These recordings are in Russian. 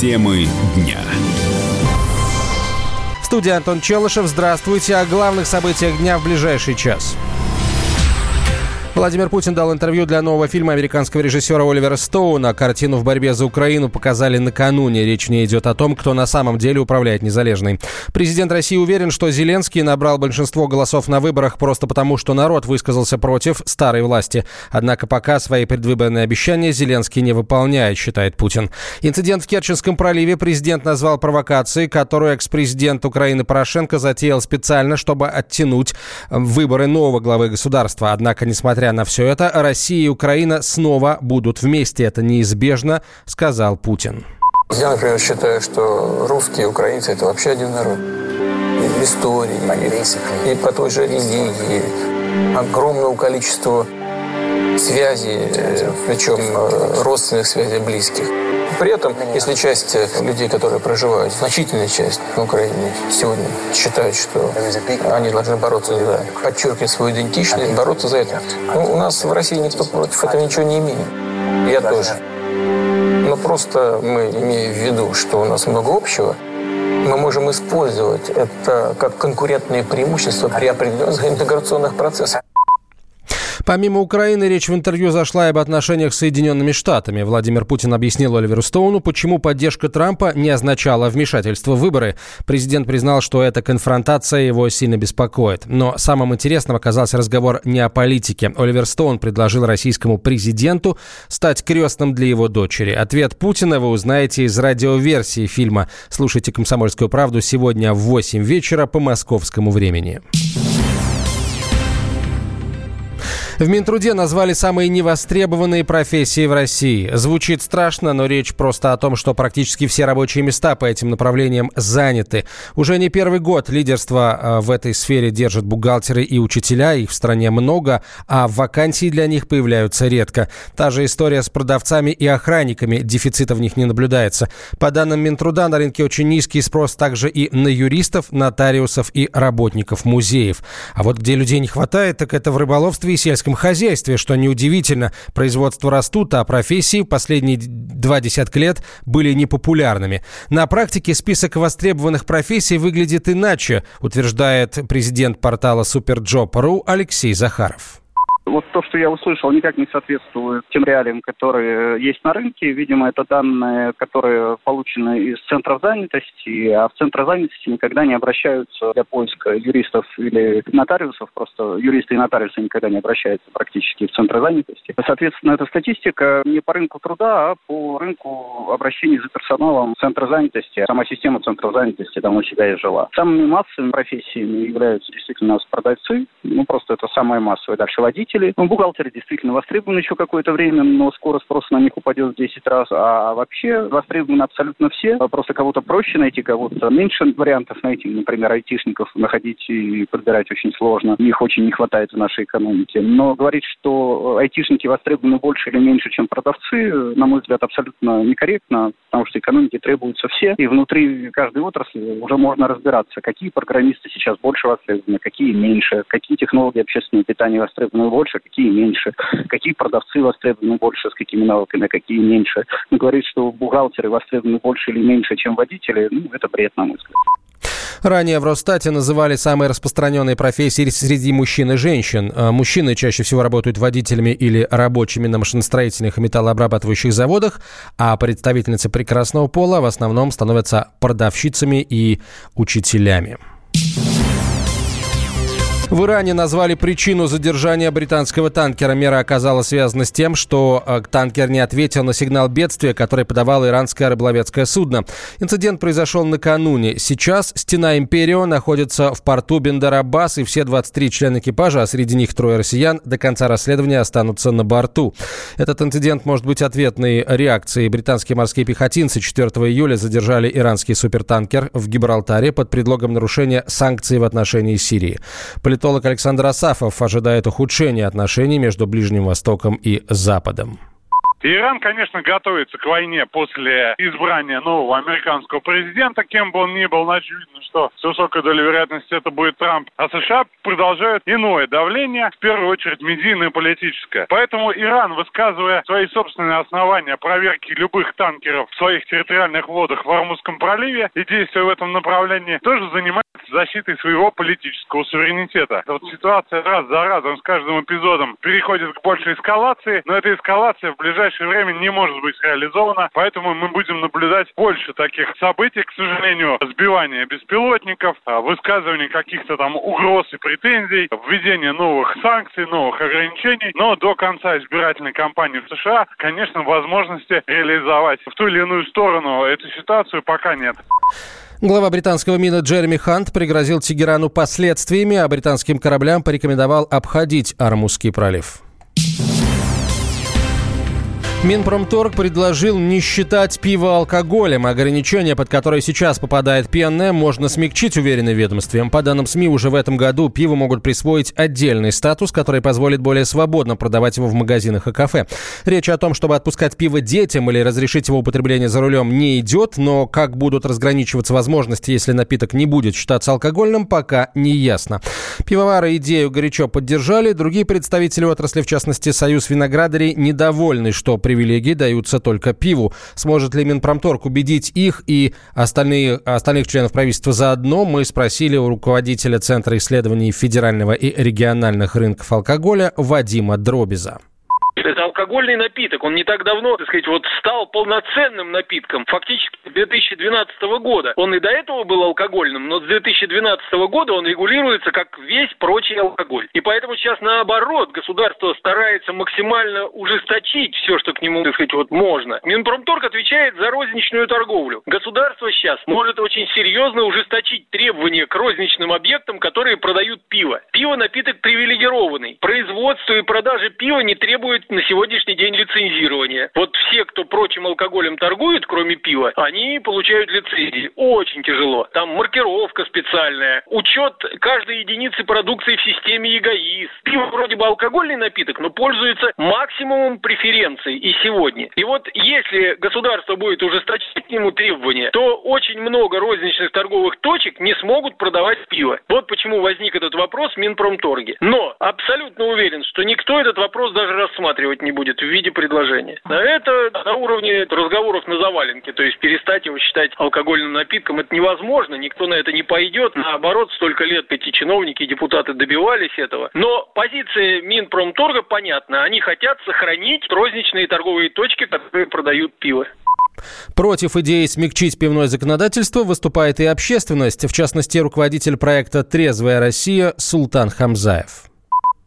Темы дня. Студия Антон Челышев. Здравствуйте. О главных событиях дня в ближайший час. Владимир Путин дал интервью для нового фильма американского режиссера Оливера Стоуна. Картину в борьбе за Украину показали накануне. Речь не идет о том, кто на самом деле управляет незалежной. Президент России уверен, что Зеленский набрал большинство голосов на выборах просто потому, что народ высказался против старой власти. Однако пока свои предвыборные обещания Зеленский не выполняет, считает Путин. Инцидент в Керченском проливе президент назвал провокацией, которую экс-президент Украины Порошенко затеял специально, чтобы оттянуть выборы нового главы государства. Однако, несмотря Несмотря на все это, Россия и Украина снова будут вместе. Это неизбежно, сказал Путин. Я, например, считаю, что русские и украинцы – это вообще один народ. И истории, и, и по той же религии. Огромного количества связей, э, причем э, родственных связей близких. При этом, если часть э, людей, которые проживают, значительная часть на Украине сегодня считают, что они должны бороться за, подчеркивать свою идентичность, бороться за это. Ну, у нас в России никто против этого ничего не имеет. Я тоже. Но просто мы, имея в виду, что у нас много общего, мы можем использовать это как конкурентное преимущество при определенных интеграционных процессах. Помимо Украины, речь в интервью зашла и об отношениях с Соединенными Штатами. Владимир Путин объяснил Оливеру Стоуну, почему поддержка Трампа не означала вмешательство в выборы. Президент признал, что эта конфронтация его сильно беспокоит. Но самым интересным оказался разговор не о политике. Оливер Стоун предложил российскому президенту стать крестным для его дочери. Ответ Путина вы узнаете из радиоверсии фильма. Слушайте «Комсомольскую правду» сегодня в 8 вечера по московскому времени. В Минтруде назвали самые невостребованные профессии в России. Звучит страшно, но речь просто о том, что практически все рабочие места по этим направлениям заняты. Уже не первый год лидерство э, в этой сфере держат бухгалтеры и учителя. Их в стране много, а вакансии для них появляются редко. Та же история с продавцами и охранниками. Дефицита в них не наблюдается. По данным Минтруда, на рынке очень низкий спрос также и на юристов, нотариусов и работников музеев. А вот где людей не хватает, так это в рыболовстве и сельском сельском хозяйстве, что неудивительно. Производство растут, а профессии последние два десятка лет были непопулярными. На практике список востребованных профессий выглядит иначе, утверждает президент портала Superjob.ru Алексей Захаров вот то, что я услышал, никак не соответствует тем реалиям, которые есть на рынке. Видимо, это данные, которые получены из центров занятости, а в центр занятости никогда не обращаются для поиска юристов или нотариусов. Просто юристы и нотариусы никогда не обращаются практически в центр занятости. Соответственно, эта статистика не по рынку труда, а по рынку обращений за персоналом центра занятости. Сама система центра занятости давно себя жила. Самыми массовыми профессиями являются действительно продавцы, ну просто это самое массовое. Дальше водители. Ну, бухгалтеры действительно востребованы еще какое-то время, но скоро спрос на них упадет в 10 раз. А вообще востребованы абсолютно все. Просто кого-то проще найти, кого-то меньше вариантов найти. Например, айтишников находить и подбирать очень сложно. Их очень не хватает в нашей экономике. Но говорить, что айтишники востребованы больше или меньше, чем продавцы, на мой взгляд, абсолютно некорректно, потому что экономике требуются все. И внутри каждой отрасли уже можно разбираться, какие программисты сейчас больше востребованы, какие меньше, какие технологии общественного питания востребованы больше, какие меньше, какие продавцы востребованы больше, с какими навыками, какие меньше. Но говорить, что бухгалтеры востребованы больше или меньше, чем водители, ну, это бред, на мой взгляд. Ранее в Росстате называли самые распространенные профессии среди мужчин и женщин. Э, мужчины чаще всего работают водителями или рабочими на машиностроительных и металлообрабатывающих заводах, а представительницы прекрасного пола в основном становятся продавщицами и учителями. В Иране назвали причину задержания британского танкера. Мера оказалась связана с тем, что э, танкер не ответил на сигнал бедствия, который подавало иранское рыболовецкое судно. Инцидент произошел накануне. Сейчас стена Империо находится в порту Бендарабас, и все 23 члена экипажа, а среди них трое россиян, до конца расследования останутся на борту. Этот инцидент может быть ответной реакцией. Британские морские пехотинцы 4 июля задержали иранский супертанкер в Гибралтаре под предлогом нарушения санкций в отношении Сирии. Политолог Александр Асафов ожидает ухудшения отношений между Ближним Востоком и Западом. Иран, конечно, готовится к войне после избрания нового американского президента, кем бы он ни был, очевидно, что с высокой долей вероятности это будет Трамп. А США продолжают иное давление, в первую очередь медийное и политическое. Поэтому Иран, высказывая свои собственные основания проверки любых танкеров в своих территориальных водах в Армузском проливе и действия в этом направлении, тоже занимается защитой своего политического суверенитета. Вот ситуация раз за разом с каждым эпизодом переходит к большей эскалации, но эта эскалация в ближайшее время не может быть реализована, поэтому мы будем наблюдать больше таких событий, к сожалению, сбивания беспилотников, а, высказывания каких-то там угроз и претензий, введение новых санкций, новых ограничений, но до конца избирательной кампании в США, конечно, возможности реализовать в ту или иную сторону эту ситуацию пока нет. Глава британского МИДа Джереми Хант пригрозил Тегерану последствиями, а британским кораблям порекомендовал обходить Армузский пролив. Минпромторг предложил не считать пиво алкоголем. Ограничение, под которое сейчас попадает пенное, можно смягчить, уверены ведомством. По данным СМИ, уже в этом году пиво могут присвоить отдельный статус, который позволит более свободно продавать его в магазинах и кафе. Речь о том, чтобы отпускать пиво детям или разрешить его употребление за рулем, не идет, но как будут разграничиваться возможности, если напиток не будет считаться алкогольным, пока не ясно. Пивовары идею горячо поддержали, другие представители отрасли, в частности Союз виноградарей, недовольны, что при привилегии даются только пиву. Сможет ли Минпромторг убедить их и остальные, остальных членов правительства заодно, мы спросили у руководителя Центра исследований федерального и региональных рынков алкоголя Вадима Дробиза. Это алкогольный напиток. Он не так давно, так сказать, вот стал полноценным напитком. Фактически с 2012 года. Он и до этого был алкогольным, но с 2012 года он регулируется как весь прочий алкоголь. И поэтому сейчас наоборот государство старается максимально ужесточить все, что к нему, так сказать, вот можно. Минпромторг отвечает за розничную торговлю. Государство сейчас может очень серьезно ужесточить требования к розничным объектам, которые продают пиво. Пиво напиток привилегированный. Производство и продажа пива не требует на сегодняшний день лицензирования. Вот все, кто прочим алкоголем торгует, кроме пива, они получают лицензии. Очень тяжело. Там маркировка специальная, учет каждой единицы продукции в системе ЕГАИС. Пиво вроде бы алкогольный напиток, но пользуется максимумом преференций и сегодня. И вот если государство будет ужесточать к нему требования, то очень много розничных торговых точек не смогут продавать пиво. Вот почему возник этот вопрос в Минпромторге. Но абсолютно уверен, что никто этот вопрос даже рассматривает рассматривать не будет в виде предложения. А это на уровне разговоров на заваленке, то есть перестать его считать алкогольным напитком, это невозможно, никто на это не пойдет. Наоборот, столько лет эти чиновники и депутаты добивались этого. Но позиция Минпромторга понятна, они хотят сохранить розничные торговые точки, которые продают пиво. Против идеи смягчить пивное законодательство выступает и общественность, в частности, руководитель проекта «Трезвая Россия» Султан Хамзаев.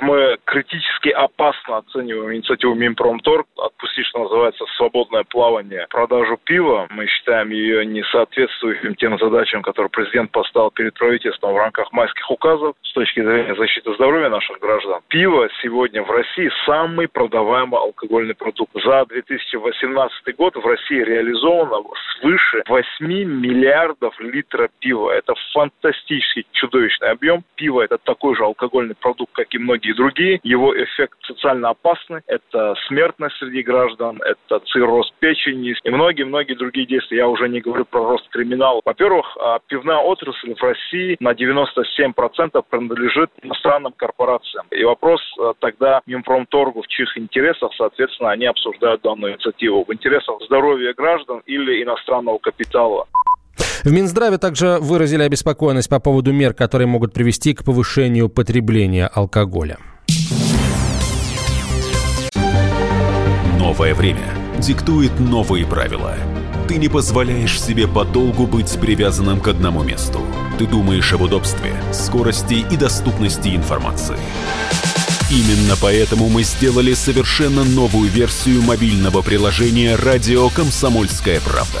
Мы критически опасно оцениваем инициативу Минпромторг отпустить, что называется, свободное плавание, продажу пива. Мы считаем ее не соответствующим тем задачам, которые президент поставил перед правительством в рамках майских указов с точки зрения защиты здоровья наших граждан. Пиво сегодня в России самый продаваемый алкогольный продукт. За 2018 год в России реализовано свыше 8 миллиардов литров пива. Это фантастический, чудовищный объем. Пиво – это такой же алкогольный продукт, как и многие и другие. Его эффект социально опасный. Это смертность среди граждан, это цирроз печени и многие-многие другие действия. Я уже не говорю про рост криминала. Во-первых, а, пивная отрасль в России на 97% принадлежит иностранным корпорациям. И вопрос а, тогда Минпромторгу, в чьих интересах, соответственно, они обсуждают данную инициативу. В интересах здоровья граждан или иностранного капитала. В Минздраве также выразили обеспокоенность по поводу мер, которые могут привести к повышению потребления алкоголя. Новое время диктует новые правила. Ты не позволяешь себе подолгу быть привязанным к одному месту. Ты думаешь об удобстве, скорости и доступности информации. Именно поэтому мы сделали совершенно новую версию мобильного приложения «Радио Комсомольская правда»